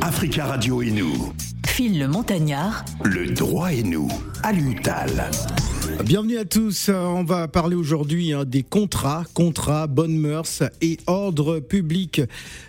Africa Radio et nous. Phil le Montagnard. Le droit et nous. À l'UTAL. Bienvenue à tous. On va parler aujourd'hui hein, des contrats, contrats, bonnes mœurs et ordre public.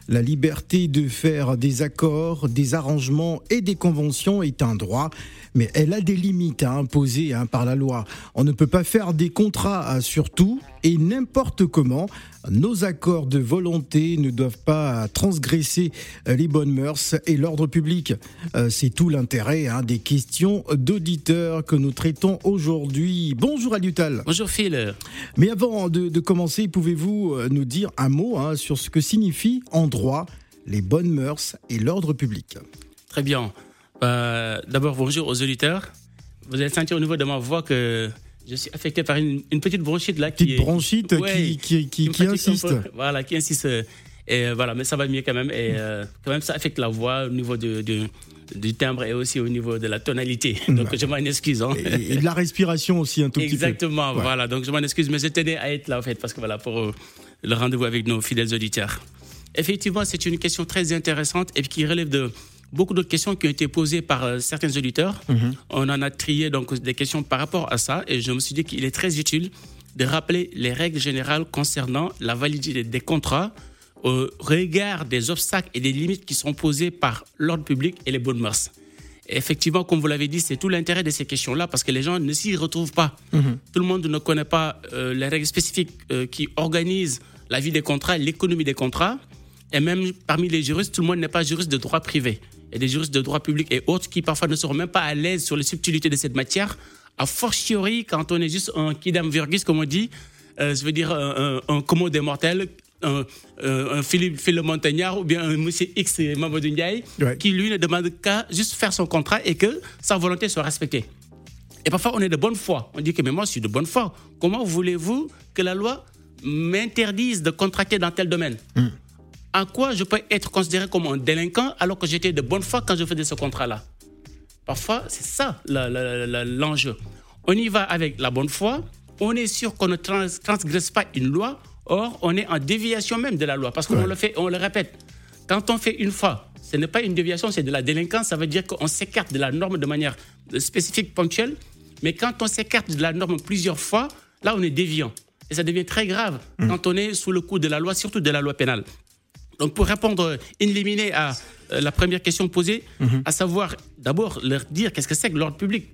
La liberté de faire des accords, des arrangements et des conventions est un droit, mais elle a des limites à imposer hein, par la loi. On ne peut pas faire des contrats sur tout et n'importe comment. Nos accords de volonté ne doivent pas transgresser les bonnes mœurs et l'ordre public. Euh, c'est tout l'intérêt hein, des questions d'auditeurs que nous traitons aujourd'hui. Bonjour Alutal. Bonjour Phil. Mais avant de, commencer, pouvez-vous euh, nous dire un mot hein, sur ce que signifie en droit les bonnes mœurs et l'ordre public? Très bien. Euh, d'abord, bonjour aux auditeurs. Vous allez sentir au niveau de ma voix que je suis affecté par une, petite bronchite là. Petite bronchite qui, qui, qui, insiste. voilà, qui insiste. Et voilà, mais ça va mieux quand même. Et euh, quand même, ça affecte la voix au niveau de, du timbre et aussi au niveau de la tonalité. Donc je m'en excuse. Hein. Et, de la respiration aussi un tout petit peu. Exactement, voilà. Donc je m'en excuse, mais je tenais à être là en fait, parce que voilà, pour euh, le rendez-vous avec nos fidèles auditeurs. Effectivement, c'est une question très intéressante et qui relève de beaucoup d'autres questions qui ont été posées par euh, certains auditeurs. Mhm. On en a trié donc des questions par rapport à ça et je me suis dit qu'il est très utile de rappeler les règles générales concernant la validité des contrats au regard des obstacles et des limites qui sont posées par l'ordre public et les bonnes mœurs. effectivement, comme vous l'avez dit, c'est tout l'intérêt de ces questions-là parce que les gens ne s'y retrouvent pas. Mhm. Tout le monde ne connaît pas euh, les règles spécifiques euh, qui organisent la vie des contrats, l'économie des contrats. Et même parmi les juristes, tout le monde n'est pas juriste de droit privé et des juristes de droit public et autres qui parfois ne seront même pas à l'aise sur les subtilités de cette matière, a fortiori quand on est juste un kidam virgus, comme on dit, euh, je veux dire un, un, un des mortels, un, un Philippe, Philippe Montagnard ou bien un monsieur X Mamadou Ndiaye, qui lui ne demande qu'à juste faire son contrat et que sa volonté soit respectée. Et parfois, on est de bonne foi. On dit que mais moi, je suis de bonne foi. Comment voulez-vous que la loi m'interdise de contracter dans tel domaine? Hmm à quoi je peux être considéré comme un délinquant alors que j'étais de bonne foi quand je faisais ce contrat-là Parfois, c'est ça l'enjeu. On y va avec la bonne foi, on est sûr qu'on ne transgresse pas une loi, or on est en déviation même de la loi, parce qu'on le fait, on le répète. Quand on fait une fois, ce n'est pas une déviation, c'est de la délinquance, ça veut dire qu'on s'écarte de la norme de manière spécifique, ponctuelle, mais quand on s'écarte de la norme plusieurs fois, là on est déviant. Et ça devient très grave mmh. quand on est sous le coup de la loi, surtout de la loi pénale. Donc pour répondre in limine à euh, la première question posée, mhm. à savoir d'abord leur dire qu'est-ce que c'est que l'ordre public.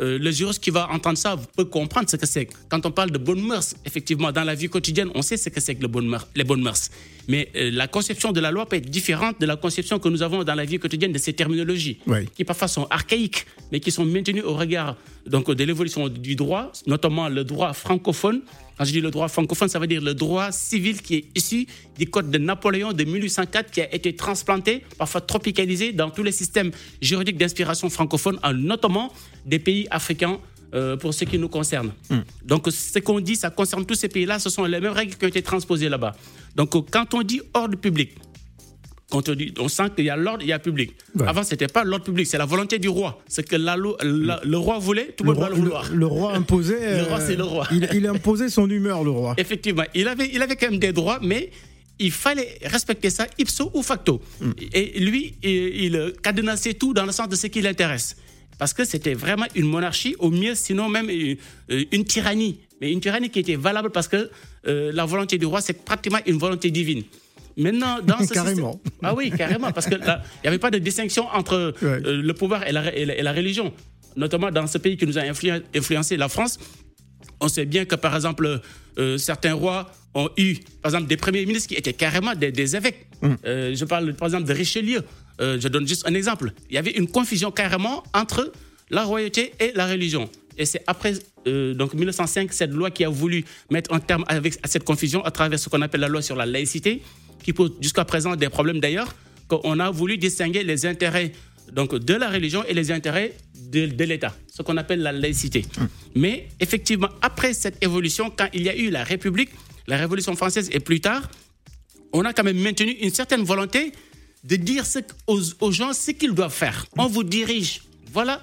Euh, le juriste qui va entendre ça peut comprendre ce que c'est. Quand on parle de bonnes mœurs, effectivement, dans la vie quotidienne, on sait ce que c'est que les bonnes mœurs. Les bonnes mœurs. Mais euh, la conception de la loi peut être différente de la conception que nous avons dans la vie quotidienne de ces terminologies, qui parfois sont archaïques, mais qui sont maintenues au regard donc, de l'évolution du droit, notamment le droit francophone, quand je dis le droit francophone, ça veut dire le droit civil qui est issu du code de Napoléon de 1804 qui a été transplanté, parfois tropicalisé dans tous les systèmes juridiques d'inspiration francophone, notamment des pays africains euh, pour ce qui nous concerne. Hmm. Donc, ce qu'on dit, ça concerne tous ces pays-là, ce sont les mêmes règles qui ont été transposées là-bas. Donc, quand on dit ordre public, on, sent qu'il y a l'ordre, il y a public. Avant, ce n'était pas l'ordre public, c'est la volonté du roi. C'est que la, le roi voulait, tout le monde doit le vouloir. Le, roi imposait. le roi, c'est le roi. Il, il, imposait son humeur, le roi. Effectivement. Il avait, il avait quand même des droits, mais il fallait respecter ça ipso ou facto. Hmm. Et lui, il, il cadenassait tout dans le sens de ce qui l'intéresse. Parce que c'était vraiment une monarchie, au mieux, sinon même une, euh, une tyrannie. Mais une tyrannie qui était valable parce que euh, la volonté du roi, c'est pratiquement une volonté divine. Maintenant, dans ce carrément. ah oui, carrément, parce qu'il n'y avait pas de distinction entre euh, le pouvoir et la, et, la, religion. Notamment dans ce pays qui nous a influencé, la France. On sait bien que, par exemple, euh, certains rois ont eu, par exemple, des premiers ministres qui étaient carrément des, évêques. Hum. Euh, je parle, par exemple, de Richelieu. je donne juste un exemple. Il y avait une confusion carrément entre la royauté et la religion. Et c'est après donc 1905 cette loi qui a voulu mettre un terme avec, à cette confusion à travers ce qu'on appelle la loi sur la laïcité, qui pose jusqu'à présent des problèmes d'ailleurs, qu'on a voulu distinguer les intérêts donc, de la religion et les intérêts de, de l'État, ce qu'on appelle la laïcité. Hum. Mais effectivement, après cette évolution, quand il y a eu la République, la Révolution française et plus tard, on a quand même maintenu une certaine volonté de dire aux, aux gens ce qu'ils doivent faire. On vous dirige. Voilà,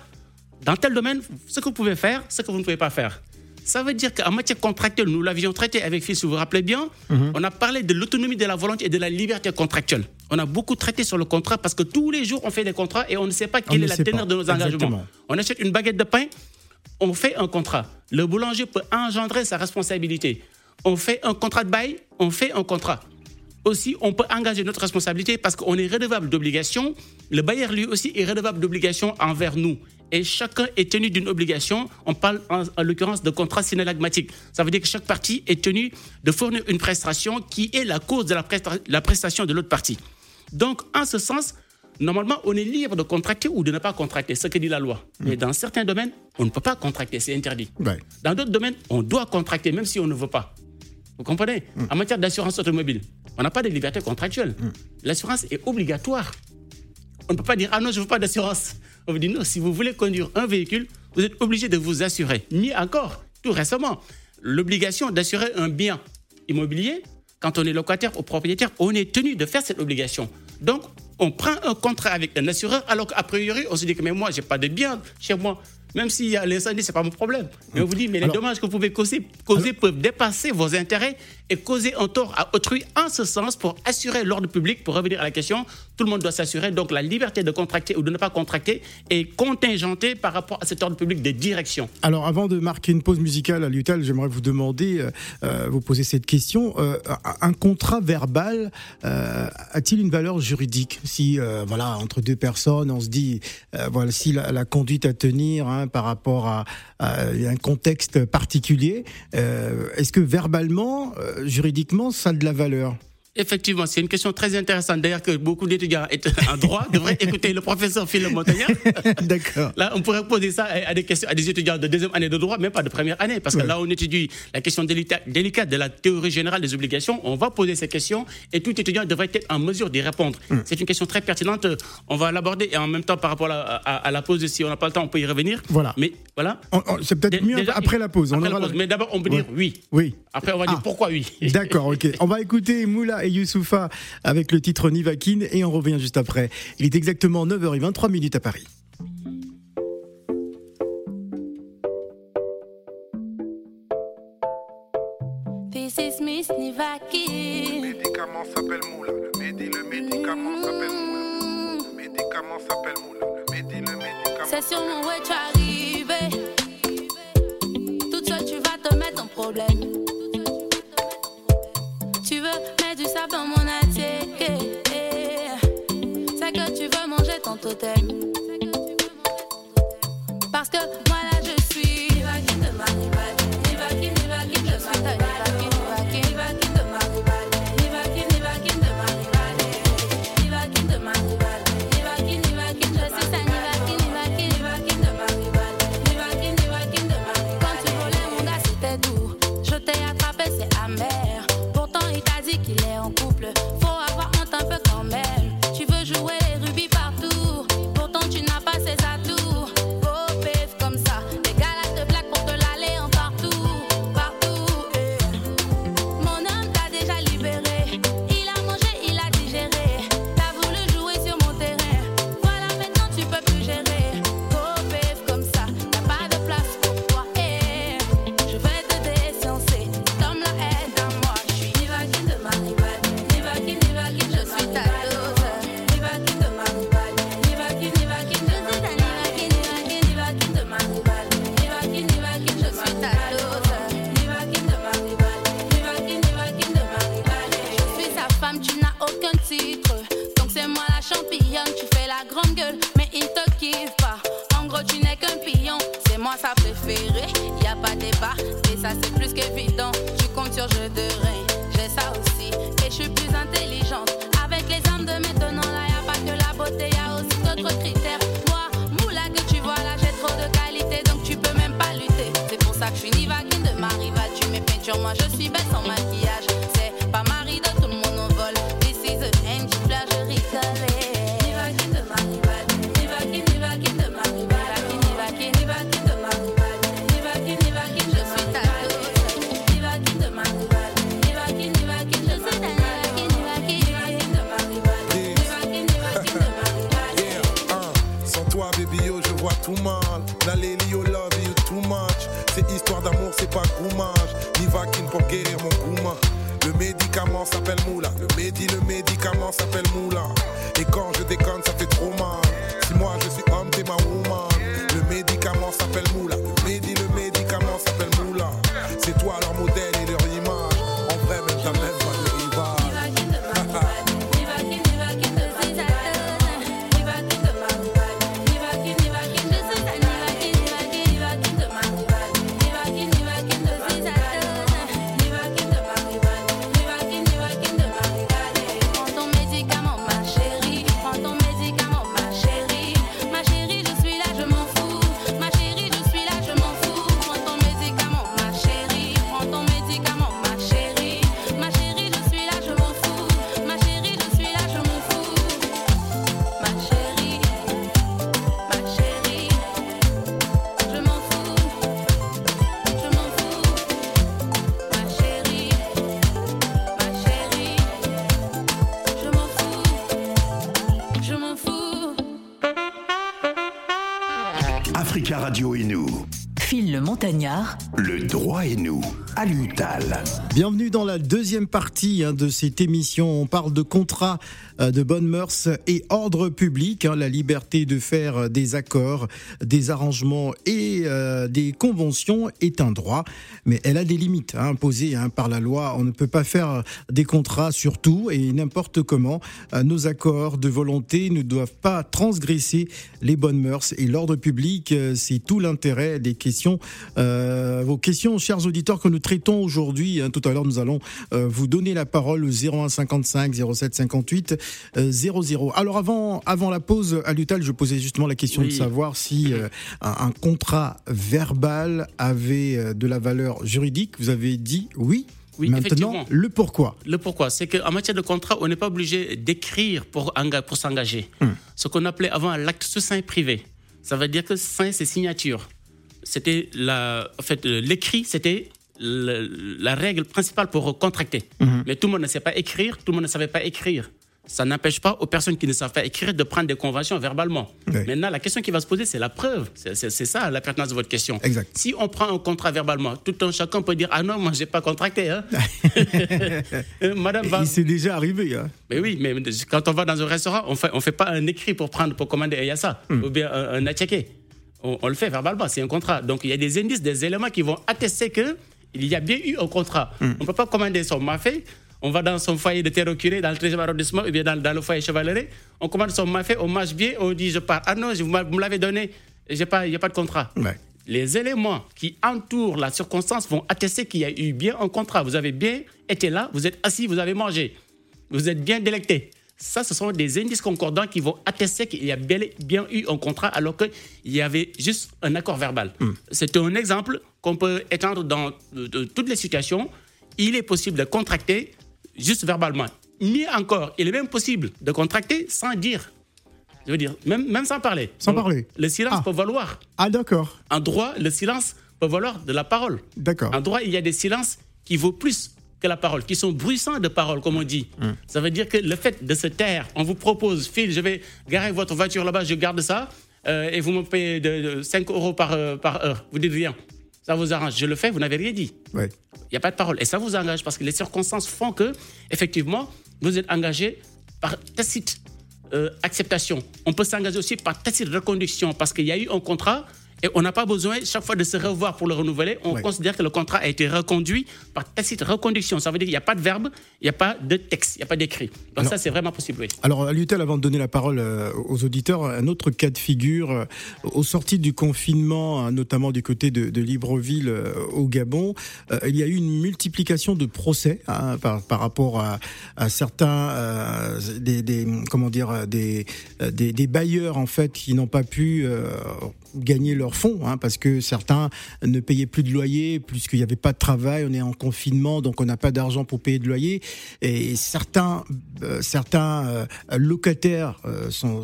dans tel domaine, ce que vous pouvez faire, ce que vous ne pouvez pas faire. Ça veut dire qu'en matière contractuelle, nous l'avions traité avec Phil, si vous vous rappelez bien, mhm. on a parlé de l'autonomie de la volonté et de la liberté contractuelle. On a beaucoup traité sur le contrat parce que tous les jours, on fait des contrats et on ne sait pas quelle est la teneur de nos engagements. On achète une baguette de pain, on fait un contrat. Le boulanger peut engendrer sa responsabilité. On fait un contrat de bail, on fait un contrat. Aussi, on peut engager notre responsabilité parce qu'on est redevable d'obligations. Le bailleur, lui aussi, est redevable d'obligations envers nous. Et chacun est tenu d'une obligation. On parle en, l'occurrence de contrat synalagmatique. Ça veut dire que chaque partie est tenue de fournir une prestation qui est la cause de la, la prestation de l'autre partie. Donc, en ce sens, normalement, on est libre de contracter ou de ne pas contracter, ce que dit la loi. Mais dans certains domaines, on ne peut pas contracter, c'est interdit. Dans d'autres domaines, on doit contracter, même si on ne veut pas. Vous comprenez? En matière d'assurance automobile, on n'a pas de liberté contractuelle. L'assurance est obligatoire. On ne peut pas dire, ah non, je ne veux pas d'assurance. On vous dit, non, si vous voulez conduire un véhicule, vous êtes obligé de vous assurer. Ni encore, tout récemment, l'obligation d'assurer un bien immobilier, quand on est locataire ou propriétaire, on est tenu de faire cette obligation. Donc, on prend un contrat avec un assureur, alors qu'a priori, on se dit que mais moi, j'ai pas de bien chez moi. Même s'il y a l'incendie, ce n'est pas mon problème. Mais on vous dit, mais les dommages que vous pouvez causer, peuvent dépasser vos intérêts et causer un tort à autrui en ce sens pour assurer l'ordre public. Pour revenir à la question, tout le monde doit s'assurer. Donc la liberté de contracter ou de ne pas contracter est contingentée par rapport à cet ordre public de direction. Alors avant de marquer une pause musicale à l'UTAL, j'aimerais vous demander, euh, euh, vous poser cette question. Euh, un contrat verbal a-t-il une valeur juridique Si, voilà, entre deux personnes, on se dit, voilà, si la, conduite à tenir, hein, par rapport à, un contexte particulier. Est-ce que verbalement, juridiquement, ça a de la valeur Effectivement, c'est une question très intéressante. D'ailleurs, que beaucoup d'étudiants en droit devraient écouter le professeur Philippe Montagnard. D'accord. Là, on pourrait poser ça à des, questions, à des étudiants de deuxième année de droit, même pas de première année, parce que là, on étudie la question délicate de la théorie générale des obligations. On va poser ces questions et tout étudiant devrait être en mesure d'y répondre. Hmm. C'est une question très pertinente. On va l'aborder et en même temps, par rapport à, la pause, si on n'a pas le temps, on peut y revenir. Voilà. Mais voilà. C'est peut-être mieux après la pause. Après la pause. Mais d'abord, on peut dire oui. Oui. Après, on va dire ah. pourquoi oui. D'accord, ok. On va écouter Moula et Youssoufa avec le titre Nivakin et on revient juste après. Il est exactement 9h23 minutes à Paris. This is Miss Nivakin. Le médicament s'appelle Moula. Le, médi, le médicament s'appelle Moula. Le médicament s'appelle Moula. Le médi, le médicament. C'est sur mon Le droit et nous. À l'UTAL. Bienvenue dans la deuxième partie hein, de cette émission. On parle de contrat euh, de bonnes mœurs et ordre public, hein, la liberté de faire euh, des accords, des arrangements et euh, des conventions est un droit, mais elle a des limites hein, imposées par la loi. On ne peut pas faire des contrats sur tout et n'importe comment. Nos accords de volonté ne doivent pas transgresser les bonnes mœurs et l'ordre public. C'est tout l'intérêt des questions, vos questions, chers auditeurs, que nous traitons aujourd'hui. Tout à l'heure, nous allons euh, vous donner la parole au 01 55 07 58 euh, 00. Alors avant, avant la pause à l'UTAL, je posais justement la question Oui. de savoir si euh, un, un contrat verbal avait euh, de la valeur juridique. Vous avez dit oui. Oui, Maintenant, effectivement. le pourquoi? Le pourquoi, c'est qu'en matière de contrat, on n'est pas obligé d'écrire pour, enga- pour s'engager. Ce qu'on appelait avant l'acte sous sein privé. Ça veut dire que sein, c'est signature. C'était la, en fait, euh, l'écrit, c'était le- la règle principale pour contracter. Mais tout le monde ne sait pas écrire, tout le monde ne savait pas écrire. Ça n'empêche pas aux personnes qui ne savent pas écrire de prendre des conventions verbalement. Oui. Maintenant, la question qui va se poser, c'est la preuve. C'est ça la pertinence de votre question. Exact. Si on prend un contrat verbalement, tout un chacun peut dire Ah non, moi, j'ai pas contracté. hein. Euh, Madame va. Il s'est déjà arrivé. Hein. Mais oui, mais quand on va dans un restaurant, on fait, on fait pas un écrit pour prendre, pour commander un yassa ou bien un, un on le fait verbalement, c'est un contrat. Donc il y a des indices, des éléments qui vont attester que il y a bien eu un contrat. On ne peut pas commander son mafé. On va dans son foyer de terre dans le 13e arrondissement, ou bien dans, dans le foyer chevalerie. On commande son mafé, on marche bien, on dit je pars. Ah non, je, vous me l'avez donné, il n'y a pas de contrat. Ouais. Les éléments qui entourent la circonstance vont attester qu'il y a eu bien un contrat. Vous avez bien été là, vous êtes assis, vous avez mangé, vous êtes bien délecté. Ça, ce sont des indices concordants qui vont attester qu'il y a et bien eu un contrat alors qu'il y avait juste un accord verbal. C'est un exemple qu'on peut étendre dans euh, de toutes les situations. Il est possible de contracter juste verbalement. Mieux encore, il est même possible de contracter sans dire. Je veux dire, même, même sans parler. Sans parler. Le silence Ah. peut valoir. Ah d'accord, En droit, le silence peut valoir de la parole. d'accord. En droit, il y a des silences qui vaut plus que la parole, qui sont bruissants de parole, comme on dit. Ça veut dire que le fait de se taire, on vous propose, Phil, je vais garer votre voiture là-bas, je garde ça, euh, et vous me payez de, de 5 euros par, euh, par heure. Vous dites rien. Ça vous arrange. Je le fais, vous n'avez rien dit. Ouais. Il n'y a pas de parole. Et ça vous engage parce que les circonstances font que, effectivement, vous êtes engagé par tacite euh, acceptation. On peut s'engager aussi par tacite reconduction parce qu'il y a eu un contrat et on n'a pas besoin chaque fois de se revoir pour le renouveler. On considère que le contrat a été reconduit par tacite reconduction. Ça veut dire qu'il n'y a pas de verbe, il n'y a pas de texte, il n'y a pas d'écrit. Donc Alors- ça, c'est vraiment possible. oui. Alors, à l'UTEL, avant de donner la parole euh, aux auditeurs, un autre cas de figure, euh, au sorti du confinement, hein, notamment du côté de, de Libreville euh, au Gabon, il y a eu une multiplication de procès hein, par, par rapport à, à certains, euh, des, des- comment dire, des, des, des bailleurs en fait qui n'ont pas pu euh, gagner fonds, hein, parce que certains ne payaient plus de loyer, puisqu'il n'y avait pas de travail, on est en confinement, donc on n'a pas d'argent pour payer de loyer. Et certains, euh, certains euh, locataires euh, sont,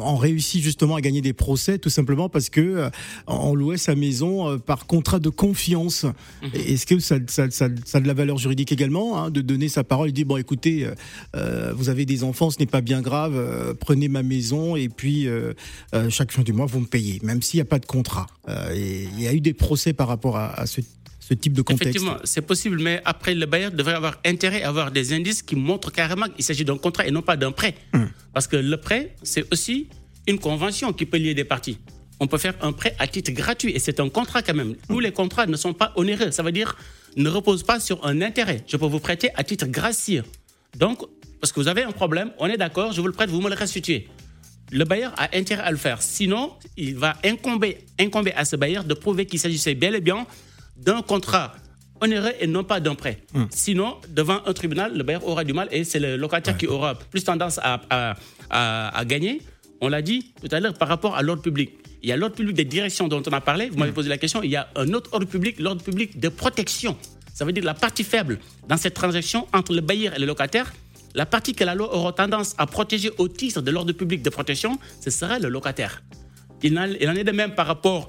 ont réussi justement à gagner des procès, tout simplement parce que on louait sa maison par contrat de confiance. Et Est-ce que ça, ça, ça, ça a de la valeur juridique également, hein, de donner sa parole et dire bon écoutez, vous avez des enfants, ce n'est pas bien grave, prenez ma maison et puis chaque fin du mois vous me payez, même s'il n'y a pas de contrat. Euh, et il y a eu des procès par rapport à, à ce, ce type de contexte. Effectivement, c'est possible, mais après, le bailleur devrait avoir intérêt à avoir des indices qui montrent carrément qu'il s'agit d'un contrat et non pas d'un prêt. Parce que le prêt, c'est aussi une convention qui peut lier des parties. On peut faire un prêt à titre gratuit et c'est un contrat quand même. Tous les contrats ne sont pas onéreux. Ça veut dire ne reposent pas sur un intérêt. Je peux vous prêter à titre gracieux. Donc, parce que vous avez un problème, on est d'accord, je vous le prête, vous me le restituez. Le bailleur a intérêt à le faire. Sinon, il va incomber, incomber à ce bailleur de prouver qu'il s'agissait bel et bien d'un contrat onéreux et non pas d'un prêt. Sinon, devant un tribunal, le bailleur aura du mal et c'est le locataire qui aura plus tendance à, à- à- à gagner. On l'a dit tout à l'heure par rapport à l'ordre public. Il y a l'ordre public des directions dont on a parlé. Vous m'avez posé la question. Il y a un autre ordre public, l'ordre public de protection. Ça veut dire la partie faible dans cette transaction entre le bailleur et le locataire. La partie que la loi aura tendance à protéger au titre de l'ordre public de protection, ce sera le locataire. Il en, est de même par rapport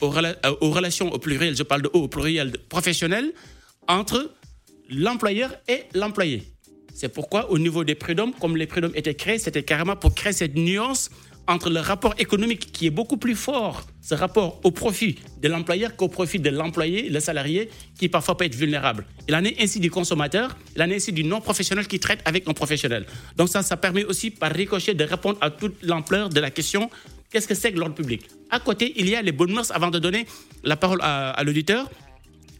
aux, euh, relations au pluriel, je parle de au pluriel professionnel, entre l'employeur et l'employé. C'est pourquoi au niveau des prud'hommes, comme les prud'hommes étaient créés, c'était carrément pour créer cette nuance entre le rapport économique qui est beaucoup plus fort, ce rapport au profit de l'employeur qu'au profit de l'employé, le salarié, qui parfois peut être vulnérable. Il en est ainsi du consommateur, il en est ainsi du non-professionnel qui traite avec un professionnel. Donc ça, ça permet aussi par ricochet de répondre à toute l'ampleur de la question qu'est-ce que c'est que l'ordre public? À côté, il y a les bonnes mœurs avant de donner la parole à, à l'auditeur.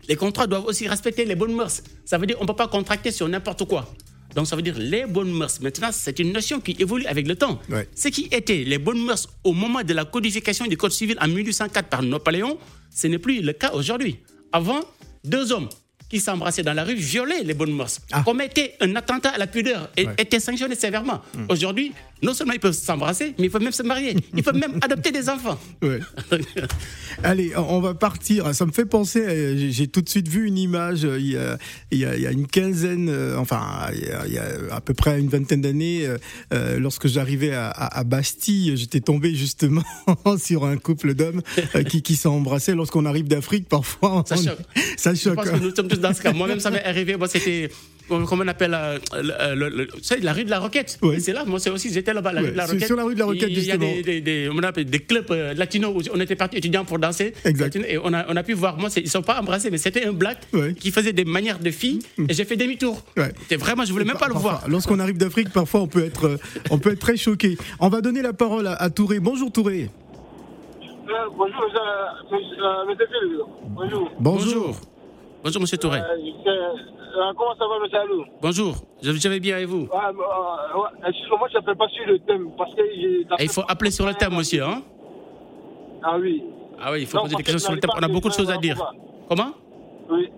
Les contrats doivent aussi respecter les bonnes mœurs. Ça veut dire qu'on ne peut pas contracter sur n'importe quoi. Donc ça veut dire les bonnes mœurs. Maintenant, c'est une notion qui évolue avec le temps. Ouais. Ce qui était les bonnes mœurs au moment de la codification du Code civil en 1804 par Napoléon, ce n'est plus le cas aujourd'hui. Avant, deux hommes qui s'embrassaient dans la rue violaient les bonnes mœurs, Ah. commettaient un attentat à la pudeur et Ouais. étaient sanctionnés sévèrement. Aujourd'hui, non seulement ils peuvent s'embrasser, mais ils peuvent même se marier. Ils peuvent même adopter des enfants. Ouais. Allez, on va partir. Ça me fait penser, euh, j'ai- tout de suite vu une image euh, il y a, il y a- il y a une quinzaine, euh, enfin, il y, a, il y a à peu près une vingtaine d'années, lorsque j'arrivais à, Bastille, j'étais tombé justement sur un couple d'hommes qui, qui s'embrassaient. Lorsqu'on arrive d'Afrique, parfois, Ça choque. ça Je choque. pense que nous sommes tous dans ce cas. Moi-même, ça m'est arrivé. Moi, c'était, comment on appelle, euh, le- le- le- c'est la rue de la Roquette. Ouais. C'est là, moi, c'est aussi, j'étais là-bas, la Ouais, rue de la c'est Roquette. sur la rue de la Roquette, Il y a justement. des, des, des- on appelle des clubs euh, latinos où on était partis étudiants pour danser. Exact. Et on a, on a pu voir, moi, ils ne sont pas embrassés, mais c'était un black Ouais. qui faisait des manières de filles. Et j'ai fait demi-tour. Vraiment, je voulais même pas le voir. Lorsqu'on arrive d'Afrique, parfois on peut être, euh, on peut être très choqué. On va donner la parole à, à Touré. Bonjour Touré. Euh, bonjour, monsieur, euh, monsieur, euh, monsieur Phil. Bonjour. Bonjour. Bonjour, monsieur Touré. Euh, euh, comment ça va, monsieur Alou Bonjour. Je, vais bien avec vous. Ah, euh, ouais, Excusez-moi, moi je n'appelle pas sur le thème parce que. Et il faut appeler sur le thème, monsieur. Hein Ah oui. ah oui, il faut Non, poser des questions sur le thème. On a beaucoup de choses à dire. Comment? Oui.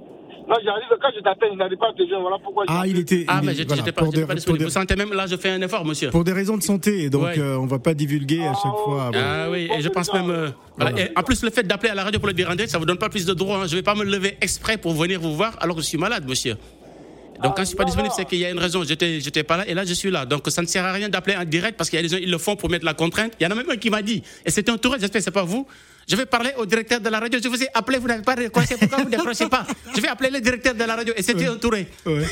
Non, j'arrive, quand je t'appelle, il n'arrive pas à te joindre. Voilà pourquoi. Ah, il était. Ah, il- mais j'étais voilà, pas, des- pas pour disponible. des- Vous sentez même, là, je fais un effort, monsieur. Pour des raisons de santé, donc Ouais. euh, on va pas divulguer à chaque Ah, fois. Ah oui, et je pense même. euh, voilà. Voilà. Et en plus, le fait d'appeler à la radio pour le dire en direct, ça vous donne pas plus de droits. hein. Je vais pas me lever exprès pour venir vous voir alors que je suis malade, monsieur. Donc quand je suis pas non, disponible, c'est qu'il y a une raison. J'étais, j'étais pas là et là je suis là. Donc ça ne sert à rien d'appeler en direct parce qu'il y a des gens ils le font pour mettre la contrainte. Il y en a même un qui m'a dit et c'était un touriste. J'espère que c'est pas vous. Je vais parler au directeur de la radio. Je vous ai appelé, vous n'avez pas décroché. Pourquoi vous ne décrochez pas? Je vais appeler le directeur de la radio et c'était un touré. Ouais.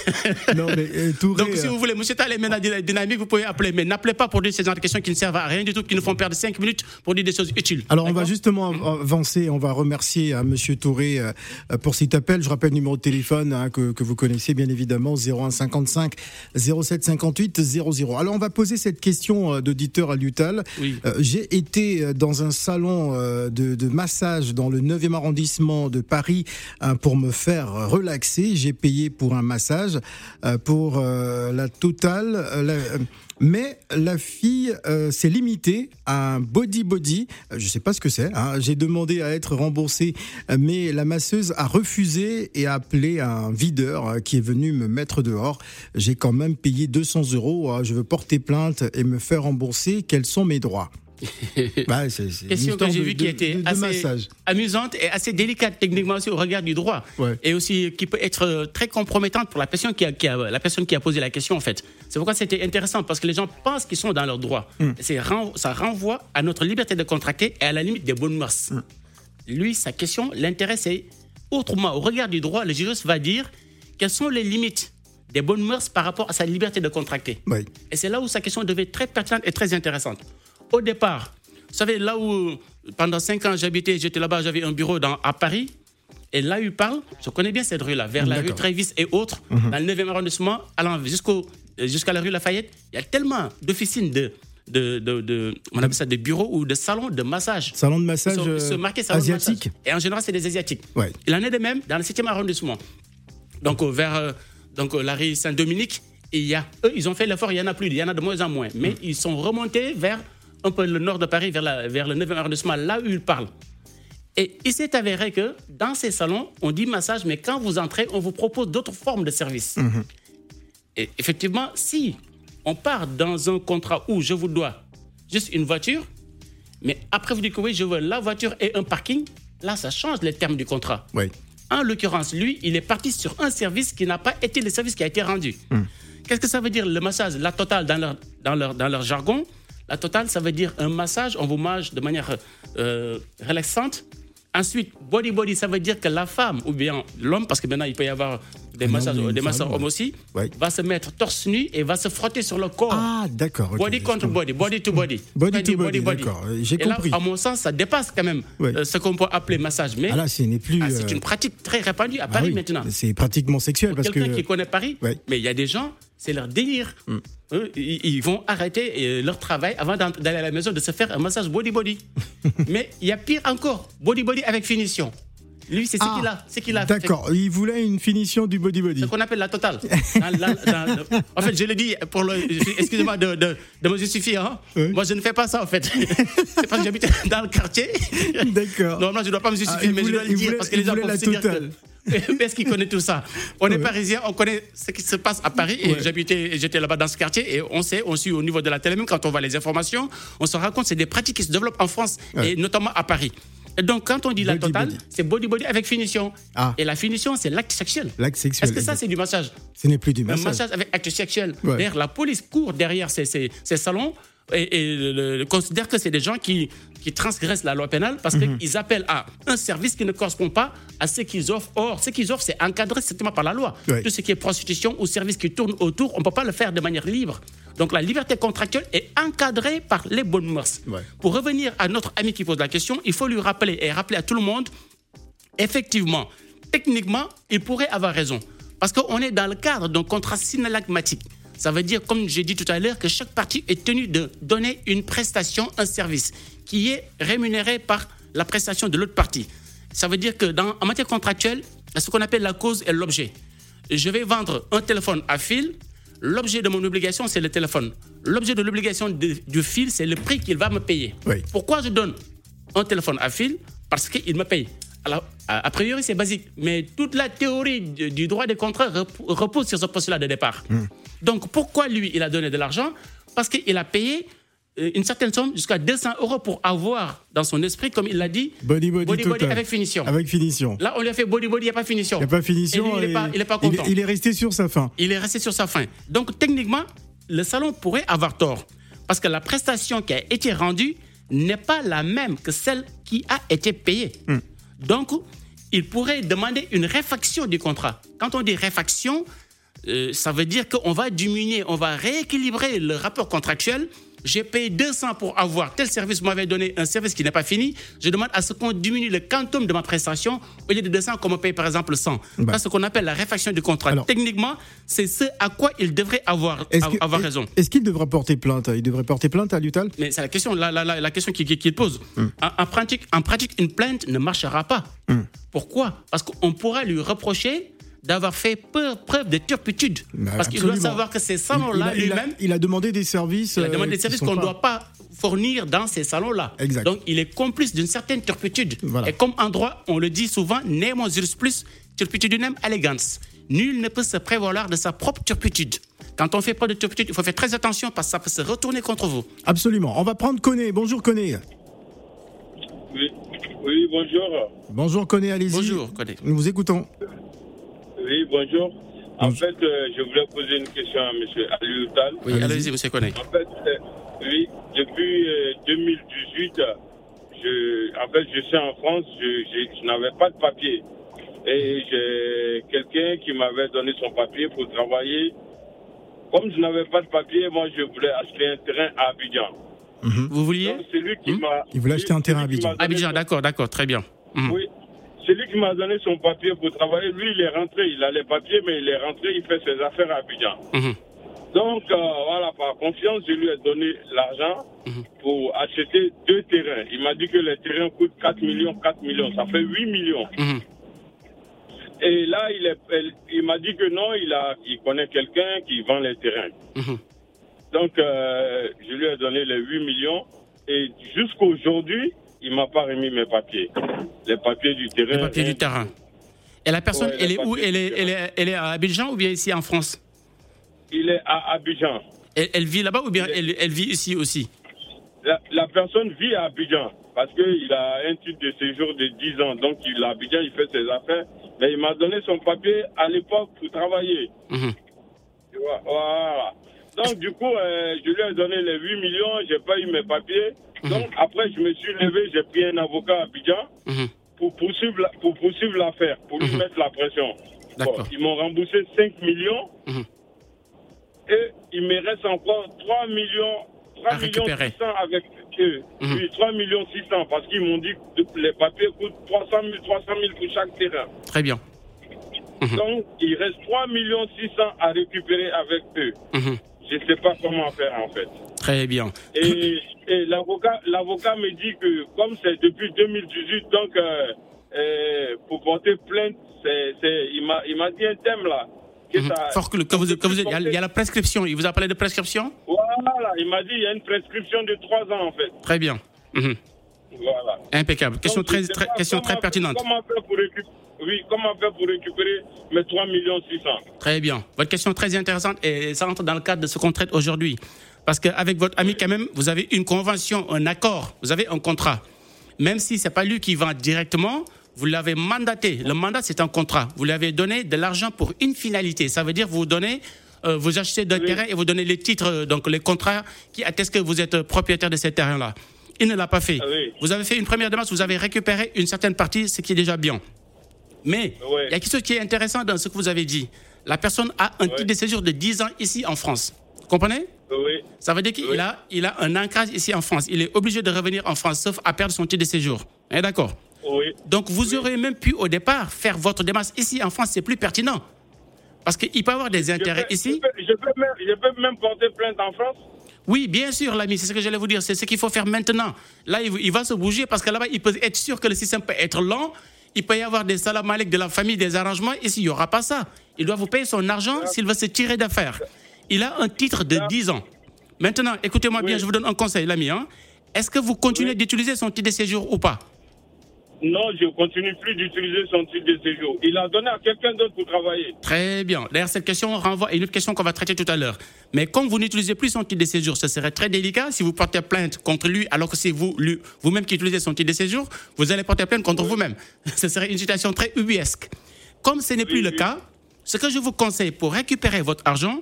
non, mais euh, Touré. Donc, si euh, vous voulez, Monsieur Tal est maintenant dyna- dynamique, vous pouvez appeler. Mais n'appelez pas pour dire ces genres de questions qui ne servent à rien du tout, qui nous font perdre 5 minutes pour dire des choses utiles. Alors on va justement av- avancer, on va remercier à Monsieur Touré euh, pour cet appel. Je rappelle le numéro de téléphone hein, que, que vous connaissez bien évidemment 01 55 07 58 00. Alors on va poser cette question d'auditeur à Lutal. Oui. Euh, J'ai été dans un salon euh, de, massage dans le 9e arrondissement de Paris hein, pour me faire relaxer. J'ai payé pour un massage euh, pour euh, la totale. euh, mais la fille euh, s'est limitée à un body body. Je sais pas ce que c'est. hein. J'ai demandé à être remboursé, mais la masseuse a refusé et a appelé un videur qui est venu me mettre dehors. J'ai quand même payé 200 euros. Euh, Je veux porter plainte et me faire rembourser. Quels sont mes droits? Bah, c'est- c'est une Question que j'ai vue qui était de- de assez amusante et assez délicate techniquement aussi au regard du droit. Ouais. Et aussi qui peut être euh, très compromettante pour la personne qui a, qui a- la personne qui a posé la question en fait. C'est pourquoi c'était intéressant parce que les gens pensent qu'ils sont dans leurs droits. Hmm. C'est ça renvoie à notre liberté de contracter et à la limite des bonnes mœurs. Hmm. Lui, sa question, l'intérêt c'est autrement. Au regard du droit, le juriste va dire quelles sont les limites des bonnes mœurs par rapport à sa liberté de contracter? Oui. Et c'est là où sa question devait être très pertinente et très intéressante. Au départ, vous savez, là où pendant cinq ans j'habitais, j'étais là-bas, j'avais un bureau dans, à Paris. Et là, il parle, je connais bien cette rue-là, vers la rue. Trévis et autres, dans le 9e arrondissement, allant jusqu'au, euh, jusqu'à la rue Lafayette. Il y a tellement d'officines de, de, de, de- on appelle ça de bureaux ou de salons de massage. Salon de massage ils sont euh, marqués salon de asiatique. massage. Et en général, c'est des Asiatiques. Ouais. Il en est de même dans le 7e arrondissement. Donc, euh, vers donc, la rue Saint-Dominique, il y a, eux, ils ont fait l'effort, il y en a plus, il y en a de moins en moins. Mais ils sont remontés vers un peu le nord de Paris, vers, la- vers le 9e arrondissement, là où ils parlent. Et il s'est avéré que dans ces salons, on dit massage, mais quand vous entrez, on vous propose d'autres formes de services. Et effectivement, si on part dans un contrat où je vous dois juste une voiture, mais après vous dites que oui, je veux la voiture et un parking, là, ça change les termes du contrat. Ouais. En l'occurrence, lui, il est parti sur un service qui n'a pas été le service qui a été rendu. Qu'est-ce que ça veut dire le massage La totale dans leur, dans leur, dans leur jargon, la totale, ça veut dire un massage, on vous mange de manière euh, relaxante. Ensuite, body body, ça veut dire que la femme ou bien l'homme, parce que maintenant il peut y avoir des massages, des ouais. hommes aussi, Ouais. va se mettre torse nu et va se frotter sur le corps. Ah, d'accord. Body contre body, body to body. Body to body, d'accord. J'ai Et là, compris. à mon sens, ça dépasse quand même Ouais. euh, ce qu'on peut appeler massage. Mais Ah là, ce n'est plus. ah, c'est euh, une pratique très répandue à ah Paris oui, maintenant. C'est pratiquement sexuel parce Quelqu'un que. qui connaît Paris, Ouais. Mais il y a des gens, c'est leur délire. Eux, ils, vont arrêter euh, leur travail avant d'aller à la maison de se faire un massage body-body. mais il y a pire encore, body-body avec finition. Lui, c'est ce Ah, qu'il a. C'est qu'il a. D'accord, il voulait une finition du body body. Ce qu'on appelle la totale. Dans dans en fait, je le dis pour le. Excusez-moi de, de, de me justifier. hein. Oui. Moi, je ne fais pas ça, en fait. c'est parce que j'habite dans le quartier. D'accord. Normalement, je ne dois pas me justifier, Ah, mais voulait- je dois le dire voulait- parce que les gens voulait peuvent la se dire totale. que. Est-ce qu'ils connaissent tout ça On est Ouais. parisiens, on connaît ce qui se passe à Paris et Ouais. j'habitais, j'étais là-bas dans ce quartier et on sait, on suit au niveau de la télé, même quand on voit les informations, on se rend compte que c'est des pratiques qui se développent en France Ouais. et notamment à Paris. Et donc, quand on dit la totale, c'est body body avec finition. Ah. Et la finition, c'est l'acte sexuel. L'acte sexuel, Est-ce que ça, c'est du massage Ce n'est plus du un massage. massage avec acte sexuel. D'ailleurs, la police court derrière ces, ces- ces salons et, et le- le- considère que c'est des gens qui, qui transgressent la loi pénale parce Mhm. qu'ils appellent à un service qui ne correspond pas à ce qu'ils offrent. Or, ce qu'ils offrent, c'est encadré strictement par la loi. Tout ce qui est prostitution ou service qui tourne autour, on ne peut pas le faire de manière libre. Donc la liberté contractuelle est encadrée par les bonnes mœurs. Ouais. Pour revenir à notre ami qui pose la question, il faut lui rappeler et rappeler à tout le monde effectivement, techniquement, il pourrait avoir raison. Parce qu'on est dans le cadre d'un contrat synalagmatique. Ça veut dire, comme j'ai dit tout à l'heure, que chaque partie est tenue de donner une prestation, un service, qui est rémunéré par la prestation de l'autre partie. Ça veut dire que dans, en matière contractuelle, il y a ce qu'on appelle la cause et l'objet. Je vais vendre un téléphone à fil. L'objet de mon obligation, c'est le téléphone. L'objet de l'obligation du fil, c'est le prix qu'il va me payer. Oui. Pourquoi je donne un téléphone à fil? Parce qu'il me paye. Alors, a priori, c'est basique. Mais toute la théorie du, droit des contrats rep- repose sur ce postulat de départ. Donc, pourquoi lui, il a donné de l'argent? Parce qu'il a payé euh, une certaine somme, jusqu'à 200 euros, pour avoir dans son esprit, comme il l'a dit, Body body, total. avec finition. Avec finition. Là, on lui a fait body body, il n'y a pas finition. Il n'y a pas finition. Lui, il n'est pas, content il est resté sur sa fin. il est resté sur sa fin. Donc techniquement, le salon pourrait avoir tort. Parce que la prestation qui a été rendue n'est pas la même que celle qui a été payée. Donc, il pourrait demander une réfaction du contrat. Quand on dit réfaction, euh, ça veut dire qu'on va diminuer, on va rééquilibrer le rapport contractuel. J'ai payé 200 pour avoir tel service, vous m'avez donné un service qui n'est pas fini. Je demande à ce qu'on diminue le quantum de ma prestation. Au lieu de 200, qu'on me paye par exemple 100. Bah. C'est ce qu'on appelle la réfaction du contrat. Alors- Techniquement, c'est ce à quoi il devrait avoir, que- avoir est- raison. Est-ce qu'il devrait porter plainte? Il devrait porter plainte à Lutal Mais c'est la question, la, la- la- la question qu'il qu'il pose. Hmm. En, en pratique, en pratique, une plainte ne marchera pas. Pourquoi? Parce qu'on pourra lui reprocher d'avoir fait preuve de turpitude. Bah, Parce qu'il doit savoir que ces salons-là il, a, il il a demandé des services. il a euh, demandé des qui services qu'on ne doit pas fournir dans ces salons-là. Exact. Donc, il est complice d'une certaine turpitude. Voilà. Et comme en droit, on le dit souvent, nemo jurus plus, turpitudinem elegans. Nul ne peut se prévaloir de sa propre turpitude. Quand on fait preuve de turpitude, il faut faire très attention parce que ça peut se retourner contre vous. Absolument. On va prendre Koné. Bonjour Koné. Oui, oui bonjour. Bonjour Koné, allez-y. Bonjour, Kodé. Nous vous écoutons. Oui, bonjour. En Bonjour. fait, euh, je voulais poser une question à M. Alioutal. Oui, Allez-y. monsieur Koné. En fait, euh, oui, depuis euh, 2018, je, en fait, je suis en France, je, je- je n'avais pas de papier. Et j'ai quelqu'un qui m'avait donné son papier pour travailler. Comme je n'avais pas de papier, moi, je voulais acheter un terrain à Abidjan. Vous vouliez Donc, c'est lui qui Hmm? m'a. Il voulait acheter un terrain à Abidjan. Abidjan, d'accord, d'accord, très bien. Mhm. Oui, celui qui m'a donné son papier pour travailler, lui, il est rentré. Il a les papiers, mais il est rentré, il fait ses affaires à Abidjan. Mhm. Donc, euh, voilà, par confiance, je lui ai donné l'argent pour acheter deux terrains. Il m'a dit que les terrains coûtent 4 millions, 4 millions. Ça fait 8 millions. Mhm. Et là, il, est, elle- il m'a dit que non, il, a, il connaît quelqu'un qui vend les terrains. Mhm. Donc, euh, je lui ai donné les 8 millions. Et jusqu'aujourd'hui, il m'a pas remis mes papiers. Les papiers du terrain. Le papier du terrain. Et la personne, Ouais, elle le est où? elle est, elle, est, elle est à Abidjan ou bien ici en France? Il est à Abidjan. elle, elle vit là-bas ou bien elle, elle vit ici aussi? La, la personne vit à Abidjan parce qu'il a un titre de séjour de 10 ans. Donc, il à Abidjan, il fait ses affaires. Mais il m'a donné son papier à l'époque pour travailler. Tu vois, Voilà. Donc, du coup, euh, je lui ai donné les 8 millions, j'ai pas eu mes papiers. Donc, après, je me suis levé, j'ai pris un avocat à Abidjan Mhm. pour poursuivre la- pour poursuivre l'affaire, pour lui mettre la pression. Bon, ils m'ont remboursé 5 millions Mhm. et il me reste encore 3 millions, 3 À millions récupérer. 600 avec eux. Mhm. Oui, 3 millions 600 parce qu'ils m'ont dit que les papiers coûtent 300 000, 300 000 pour chaque terrain. Très bien. Mhm. Donc, il reste 3 millions 600 à récupérer avec eux. Je ne sais pas comment faire en fait. Très bien. Et, et l'avocat, l'avocat me dit que comme c'est depuis 2018, donc euh, euh, pour porter plainte, c'est, c'est- il m'a, il m'a dit un thème là. Que Mhm. ça- Fort que, que vous, que vous- il y a- il y, a la prescription. Il vous a parlé de prescription? Voilà, il m'a dit il y a une prescription de 3 ans en fait. Très bien. Mhm. Voilà. Impeccable. Question Donc, très, question très pertinente. Comment faire pour récupérer oui, comment faire pour récupérer mes 3 millions 600 Très bien. Votre question est très intéressante et ça rentre dans le cadre de ce qu'on traite aujourd'hui. Parce qu'avec votre ami, quand même, vous avez une convention, un accord, vous avez un contrat. Même si ce n'est pas lui qui vend directement, vous l'avez mandaté. Le mandat, c'est un contrat. Vous lui avez donné de l'argent pour une finalité. Ça veut dire vous donnez, euh, vous achetez d'un terrain et vous donnez les titres, euh, donc les contrats qui attestent que vous êtes euh, propriétaire de ces terrains-là. Il ne l'a pas fait. Ah oui. Vous avez fait une première démarche, vous avez récupéré une certaine partie, ce qui est déjà bien. Mais il y a quelque chose qui est intéressant dans ce que vous avez dit. La personne a un titre de séjour de 10 ans ici en France. Vous comprenez? Oui, Ça veut dire qu'il Oui. a, il a un ancrage ici en France. Il est obligé de revenir en France, sauf à perdre son titre de séjour. Est d'accord? Oui. Donc vous aurez même pu au départ faire votre démarche ici en France, c'est plus pertinent. Parce qu'il peut avoir des Je intérêts peux, ici. je peux- je peux même, je peux même porter plainte en France? Oui, bien sûr, l'ami, c'est ce que j'allais vous dire. C'est ce qu'il faut faire maintenant. Là, il, il va se bouger parce que là-bas, il peut être sûr que le système peut être lent. Il peut y avoir des salam alek de la famille, des arrangements. Ici, il n'y aura pas ça. Il doit vous payer son argent s'il veut se tirer d'affaires. Il a un titre de 10 ans. Maintenant, écoutez-moi bien, je vous donne un conseil, l'ami. hein. Est-ce que vous continuez d'utiliser son titre de séjour ou pas? Non, je continue plus d'utiliser son titre de séjour. Il a donné à quelqu'un d'autre pour travailler. Très bien. D'ailleurs, cette question renvoie à une autre question qu'on va traiter tout à l'heure. Mais comme vous n'utilisez plus son titre de séjour, ce serait très délicat si vous portez plainte contre lui alors que c'est vous, lui- vous-même qui utilisez son titre de séjour, vous allez porter plainte contre vous-même. Ce serait une situation très ubuesque. Comme ce n'est plus le oui. cas, ce que je vous conseille pour récupérer votre argent,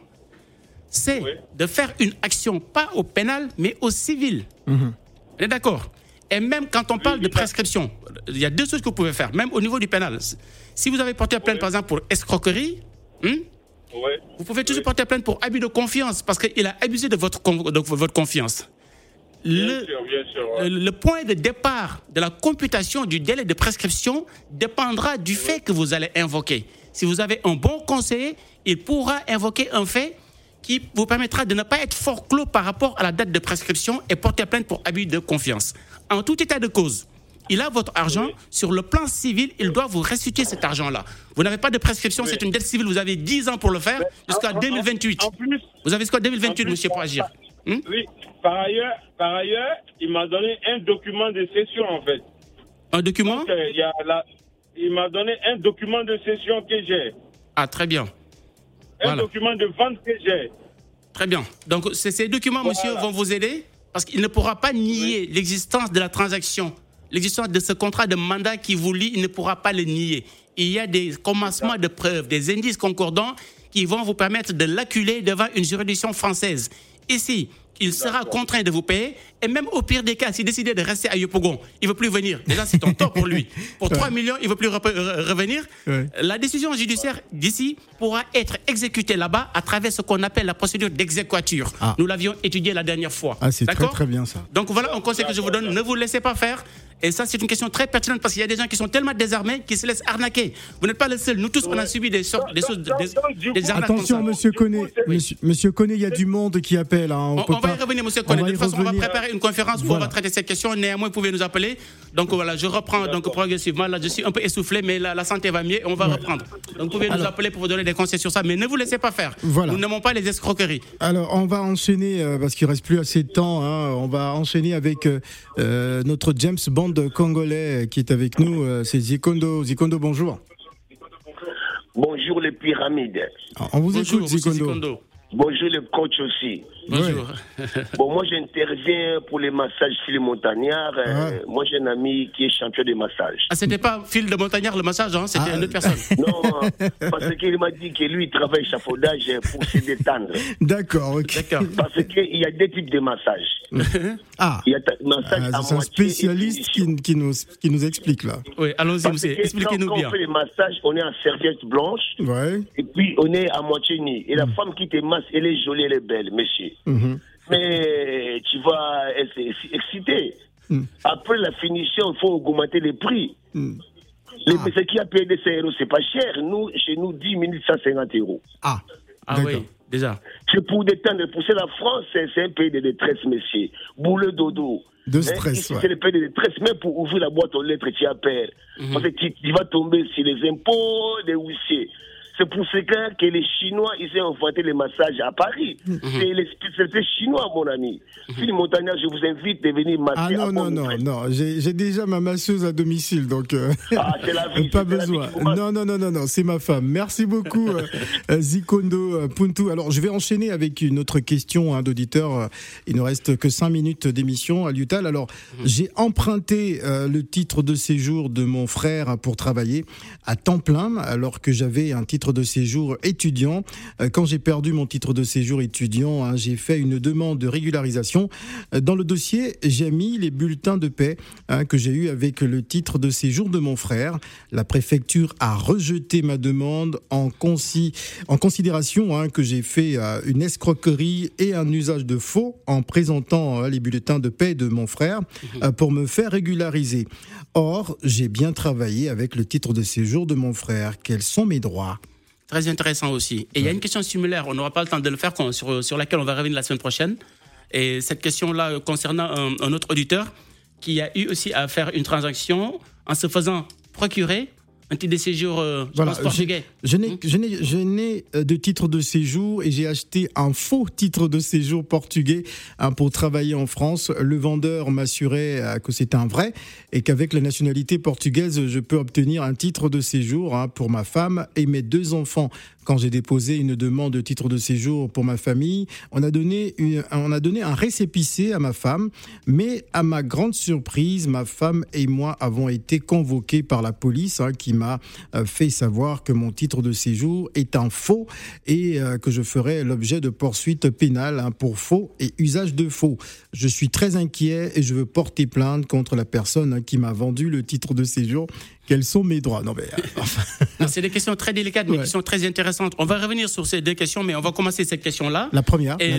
c'est Oui. de faire une action pas au pénal, mais au civil. On est d'accord? Et même quand on parle de prescription, il y a deux choses que vous pouvez faire, même au niveau du pénal. Si vous avez porté plainte, Oui. par exemple, pour escroquerie, hein, vous pouvez toujours Oui. porter plainte pour abus de confiance parce qu'il a abusé de votre, de votre confiance. Bien Le, sûr, bien sûr. ouais. le- le point de départ de la computation du délai de prescription dépendra du fait que vous allez invoquer. Si vous avez un bon conseiller, il pourra invoquer un fait qui vous permettra de ne pas être fort clos par rapport à la date de prescription et porter plainte pour abus de confiance. En tout état de cause, il a votre argent. Sur le plan civil, il doit vous restituer cet argent-là. Vous n'avez pas de prescription, c'est une dette civile. Vous avez 10 ans pour le faire jusqu'à En- en- 2028. En plus, Vous avez jusqu'à 2028, En plus, monsieur, pour agir. Hmm? oui, par ailleurs, par ailleurs, il m'a donné un document de cession en fait. Un document? Donc, euh, y a la- il m'a donné un document de cession que j'ai. Ah, très bien. Un Voilà. document de vente que j'ai. Très bien. Donc, ces documents, monsieur, vont vous aider? Parce qu'il ne pourra pas nier l'existence de la transaction, l'existence de ce contrat de mandat qui vous lie, il ne pourra pas le nier. Il y a des commencements de preuves, des indices concordants qui vont vous permettre de l'acculer devant une juridiction française. Ici, il sera contraint de vous payer. Et même au pire des cas, s'il décidait de rester à Yopougon, il ne veut plus venir. Déjà, c'est un tort pour lui. Pour 3 millions, il ne veut plus re- revenir. Ouais. La décision judiciaire d'ici pourra être exécutée là-bas à travers ce qu'on appelle la procédure d'exéquature. Ah. Nous l'avions étudié la dernière fois. Ah, c'est très très bien ça. donc voilà un conseil que je vous donne, ne vous laissez pas faire. Et ça, c'est une question très pertinente parce qu'il y a des gens qui sont tellement désarmés qu'ils se laissent arnaquer. Vous n'êtes pas le seul. Nous tous, on a subi des sortes, des, choses- des, des arnaques Attention, comme ça. monsieur Conné, monsieur, monsieur Conné, il y a du monde qui appelle. hein, On, On, peut on va y revenir, monsieur on Conné. De toute façon, on va préparer une conférence où Voilà. on va traiter cette question. Néanmoins, vous pouvez nous appeler. Donc voilà, je reprends donc progressivement. Là, je suis un peu essoufflé, mais la, la santé va mieux et on va reprendre. Donc vous pouvez nous appeler pour vous donner des conseils sur ça. Mais ne vous laissez pas faire. Voilà. Nous n'aimons pas les escroqueries. Alors, on va enchaîner, euh, parce qu'il reste plus assez de temps, hein, on va enchaîner avec euh, euh, notre James Bond congolais euh, qui est avec nous, euh, c'est Zikondo. Zikondo, bonjour. Bonjour les pyramides. On vous Bonjour, écoute, Zikondo. Zikondo. Bonjour les coachs aussi. Bonjour. Bon, moi j'interviens pour les massages Phil Montagnard. Euh, Ouais. Moi j'ai un ami qui est champion de massage. Ah, c'était pas fil de montagnard le massage, hein, c'était Ah. une autre personne. Non, parce qu'il m'a dit que lui il travaille échafaudage pour se détendre. D'accord, ok. D'accord. Parce qu'il y a deux types de massages. Ah, Il y a massage ah, c'est un spécialiste qui, qui nous, qui nous explique là. Oui, allons-y, monsieur. quand, Expliquez-nous quand bien. on fait les massages, on est en serviette blanche Ouais. et puis on est à moitié nu. Et la femme qui te masse, elle est jolie, elle est belle, monsieur. Mais tu vas être exci- excité. Mm. Après la finition, il faut augmenter les prix. Mm. Les, Ah. Ce qui a payé 200 euros, c'est pas cher. Nous, chez nous, 10 minutes, 150 euros. Ah, Ah oui, déjà. C'est pour détendre. Pour ça, la France, c'est un pays de détresse, monsieur. Boulot dodo. De Hein, stress, ici, ouais. C'est le pays de détresse. Même pour ouvrir la boîte aux lettres, tu as peur. Mhm. Parce que tu, tu vas tomber sur les impôts des huissiers. C'est pour ce cas que les Chinois, ils ont inventé les massages à Paris. Mhm. C'est les spécialités chinois, mon ami. Philippe Montagnard, je vous invite de venir masser Ah non, à non, non, non, j'ai déjà ma masseuse à domicile, donc euh, Ah, c'est la vie, pas c'est la vie besoin. Non, non, non, non, non, c'est ma femme. Merci beaucoup, euh, euh, Zikondo euh, Puntu. Alors, je vais enchaîner avec une autre question hein, d'auditeur. Il ne reste que cinq minutes d'émission à Lutal. Alors, j'ai emprunté euh, le titre de séjour de mon frère pour travailler à temps plein, alors que j'avais un titre de séjour étudiant. Euh, Quand j'ai perdu mon titre de séjour étudiant, hein, j'ai fait une demande de régularisation. Euh, Dans le dossier, j'ai mis les bulletins de paix hein, que j'ai eu avec le titre de séjour de mon frère. La préfecture a rejeté ma demande en, consi- en considération hein, que j'ai fait euh, une escroquerie et un usage de faux en présentant euh, les bulletins de paix de mon frère euh, pour me faire régulariser. Or, j'ai bien travaillé avec le titre de séjour de mon frère. Quels sont mes droits? Très intéressant aussi. Et il y a une question similaire, on n'aura pas le temps de le faire, sur, sur laquelle on va revenir la semaine prochaine. Et cette question-là euh, concernant un, un autre auditeur qui a eu aussi à faire une transaction en se faisant procurer un titre de séjour euh, Voilà, portugais. Je n'ai, je n'ai, je n'ai euh, de titre de séjour et j'ai acheté un faux titre de séjour portugais hein, pour travailler en France. Le vendeur m'assurait euh, que c'était un vrai et qu'avec la nationalité portugaise, je peux obtenir un titre de séjour hein, pour ma femme et mes deux enfants. Quand j'ai déposé une demande de titre de séjour pour ma famille, on a donné, on a donné un récépissé à ma femme, mais à ma grande surprise, ma femme et moi avons été convoqués par la police hein, qui m'a euh, fait savoir que mon titre de séjour est un faux et euh, que je ferai l'objet de poursuites pénales hein, pour faux et usage de faux. Je suis très inquiet et je veux porter plainte contre la personne hein, qui m'a vendu le titre de séjour. Quels sont mes droits Non mais euh, enfin, Non, C'est des questions très délicates, mais Ouais. qui sont très intéressantes. On va revenir sur ces deux questions, mais on va commencer cette question-là. la première. Et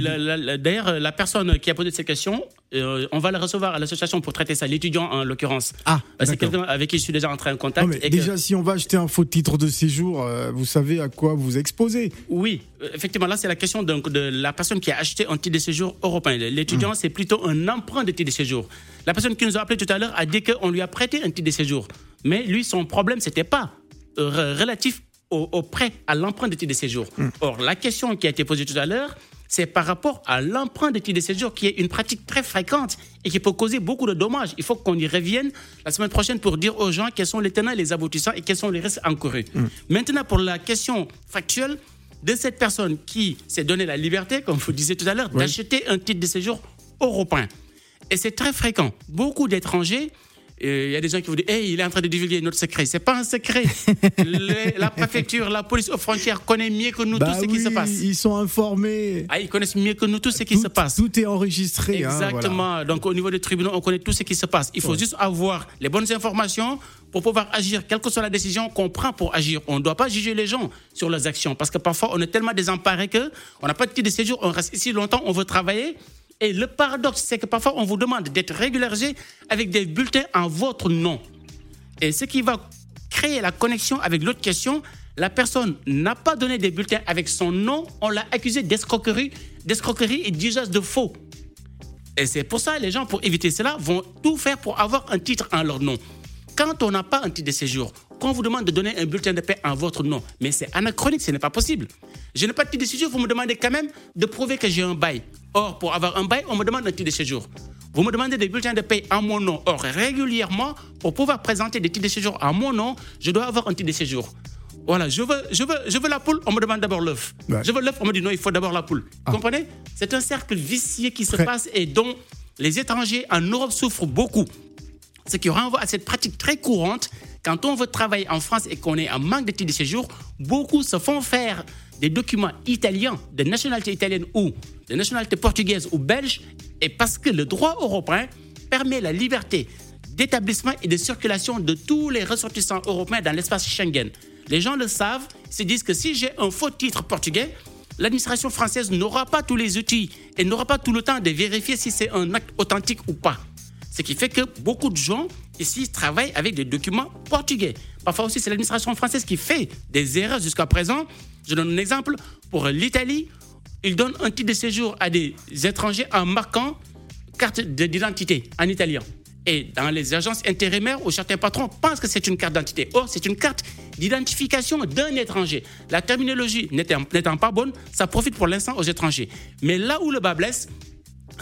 d'ailleurs, la personne qui a posé cette question, euh, on va la recevoir à l'association pour traiter ça, l'étudiant en l'occurrence. Ah, C'est quelqu'un avec qui je suis déjà entré en contact. Non, mais et que- déjà, si on va acheter un faux titre de séjour, euh, vous savez à quoi vous exposez. Oui, effectivement, là, c'est la question donc, de la personne qui a acheté un titre de séjour européen. L'étudiant, c'est plutôt un emprunt de titre de séjour. La personne qui nous a appelé tout à l'heure a dit qu'on lui a prêté un titre de séjour. Mais lui, son problème, c'était pas euh, re- relatif au, au prêt, à l'emprunt de titre de séjour. Or, la question qui a été posée tout à l'heure, c'est par rapport à l'emprunt de titre de séjour, qui est une pratique très fréquente et qui peut causer beaucoup de dommages. Il faut qu'on y revienne la semaine prochaine pour dire aux gens quels sont les tenants et les aboutissants et quels sont les risques encourus. Maintenant, pour la question factuelle, de cette personne qui s'est donné la liberté, comme vous disiez tout à l'heure, d'acheter un titre de séjour européen. Et c'est très fréquent. Beaucoup d'étrangers il y a des gens qui vous disent Hey, il est en train de divulguer notre secret. C'est pas un secret. La préfecture, la police aux frontières connaît mieux que nous Bah tout ce qui se passe. Ils sont informés. Ah, ils connaissent mieux que nous tout ce qui tout, se passe. tout est enregistré. hein, Exactement. voilà. Donc au niveau des tribunaux, on connaît tout ce qui se passe. Il faut juste avoir les bonnes informations pour pouvoir agir, quelle que soit la décision qu'on prend pour agir. On ne doit pas juger les gens sur leurs actions parce que parfois on est tellement désemparé que on n'a pas de titre de séjour, on reste ici longtemps, on veut travailler. Et le paradoxe, c'est que parfois on vous demande d'être régularisé avec des bulletins en votre nom. Et ce qui va créer la connexion avec l'autre question, la personne n'a pas donné des bulletins avec son nom, on l'a accusé d'escroquerie, d'escroquerie et d'usage de faux. Et c'est pour ça, les gens, pour éviter cela, vont tout faire pour avoir un titre en leur nom. Quand on n'a pas un titre de séjour, qu'on vous demande de donner un bulletin de paix en votre nom, mais c'est anachronique, ce n'est pas possible. Je n'ai pas de titre de séjour, vous me demandez quand même de prouver que j'ai un bail. Or, pour avoir un bail, on me demande un titre de séjour. Vous me demandez des bulletins de paix en mon nom. Or, régulièrement, pour pouvoir présenter des titres de séjour en mon nom, je dois avoir un titre de séjour. Voilà, je veux, je veux, je veux la poule, on me demande d'abord l'œuf. Ouais. Je veux l'œuf, on me dit non, il faut d'abord la poule. Vous comprenez? C'est un cercle vicieux qui se passe et dont les étrangers en Europe souffrent beaucoup. Ce qui renvoie à cette pratique très courante. Quand on veut travailler en France et qu'on est en manque de titre de séjour, beaucoup se font faire des documents italiens, de nationalité italienne ou de nationalité portugaise ou belge, et parce que le droit européen permet la liberté d'établissement et de circulation de tous les ressortissants européens dans l'espace Schengen. Les gens le savent, ils se disent que si j'ai un faux titre portugais, l'administration française n'aura pas tous les outils et n'aura pas tout le temps de vérifier si c'est un acte authentique ou pas. Ce qui fait que beaucoup de gens ici travaillent avec des documents portugais. Parfois aussi, c'est l'administration française qui fait des erreurs jusqu'à présent. Je donne un exemple. Pour l'Italie, ils donnent un titre de séjour à des étrangers en marquant carte de- d'identité en italien. Et dans les agences intérimaires, où certains patrons pensent que c'est une carte d'identité. Or, c'est une carte d'identification d'un étranger. La terminologie n'étant pas bonne, ça profite pour l'instant aux étrangers. Mais là où le bas blesse,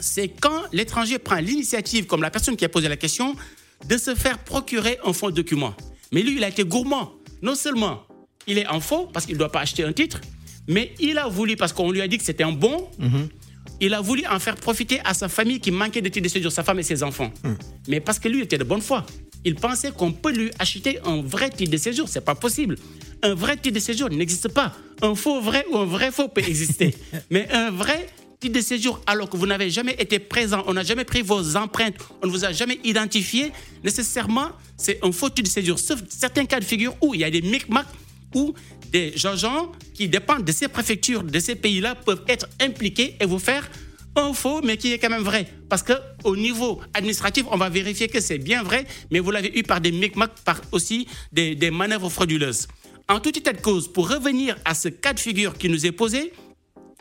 c'est quand l'étranger prend l'initiative, comme la personne qui a posé la question, de se faire procurer un faux document. Mais lui, il a été gourmand. Non seulement il est en faux, parce qu'il ne doit pas acheter un titre, mais il a voulu, parce qu'on lui a dit que c'était un bon, il a voulu en faire profiter à sa famille qui manquait de titre de séjour, sa femme et ses enfants. Mais parce que lui était de bonne foi. Il pensait qu'on peut lui acheter un vrai titre de séjour. C'est pas possible. Un vrai titre de séjour n'existe pas. Un faux vrai ou un vrai faux peut exister. Mais un vrai titre de séjour, alors que vous n'avez jamais été présent, on n'a jamais pris vos empreintes, on ne vous a jamais identifié, nécessairement, c'est un faux titre de séjour. Sauf certains cas de figure où il y a des micmacs où des gens qui dépendent de ces préfectures, de ces pays-là, peuvent être impliqués et vous faire un faux, mais qui est quand même vrai. Parce que au niveau administratif, on va vérifier que c'est bien vrai, mais vous l'avez eu par des micmacs, par aussi des, des manœuvres frauduleuses. En tout état de cause, pour revenir à ce cas de figure qui nous est posé,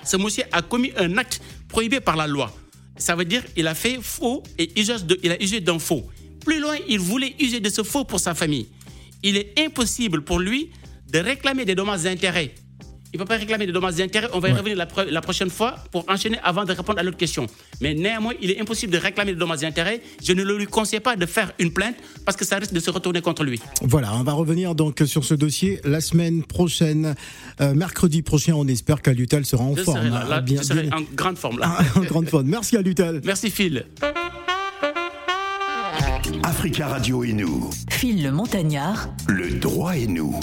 ce monsieur a commis un acte prohibé par la loi. Ça veut dire qu'il a fait faux et il a usé d'un faux. Plus loin, il voulait user de ce faux pour sa famille. Il est impossible pour lui de réclamer des dommages et intérêts. Il ne peut pas réclamer des dommages et intérêts. On va y revenir la, pro- la prochaine fois pour enchaîner avant de répondre à l'autre question. Mais néanmoins, il est impossible de réclamer des dommages et intérêts. Je ne le lui conseille pas de faire une plainte parce que ça risque de se retourner contre lui. Voilà, on va revenir donc sur ce dossier la semaine prochaine. Euh, mercredi prochain, on espère qu'Alutal sera en Je forme. serai là, là, bien- je serai bien- en grande forme là. en grande forme. Merci Alutal. Merci Phil. Africa Radio et nous, Phil le Montagnard, le droit et nous.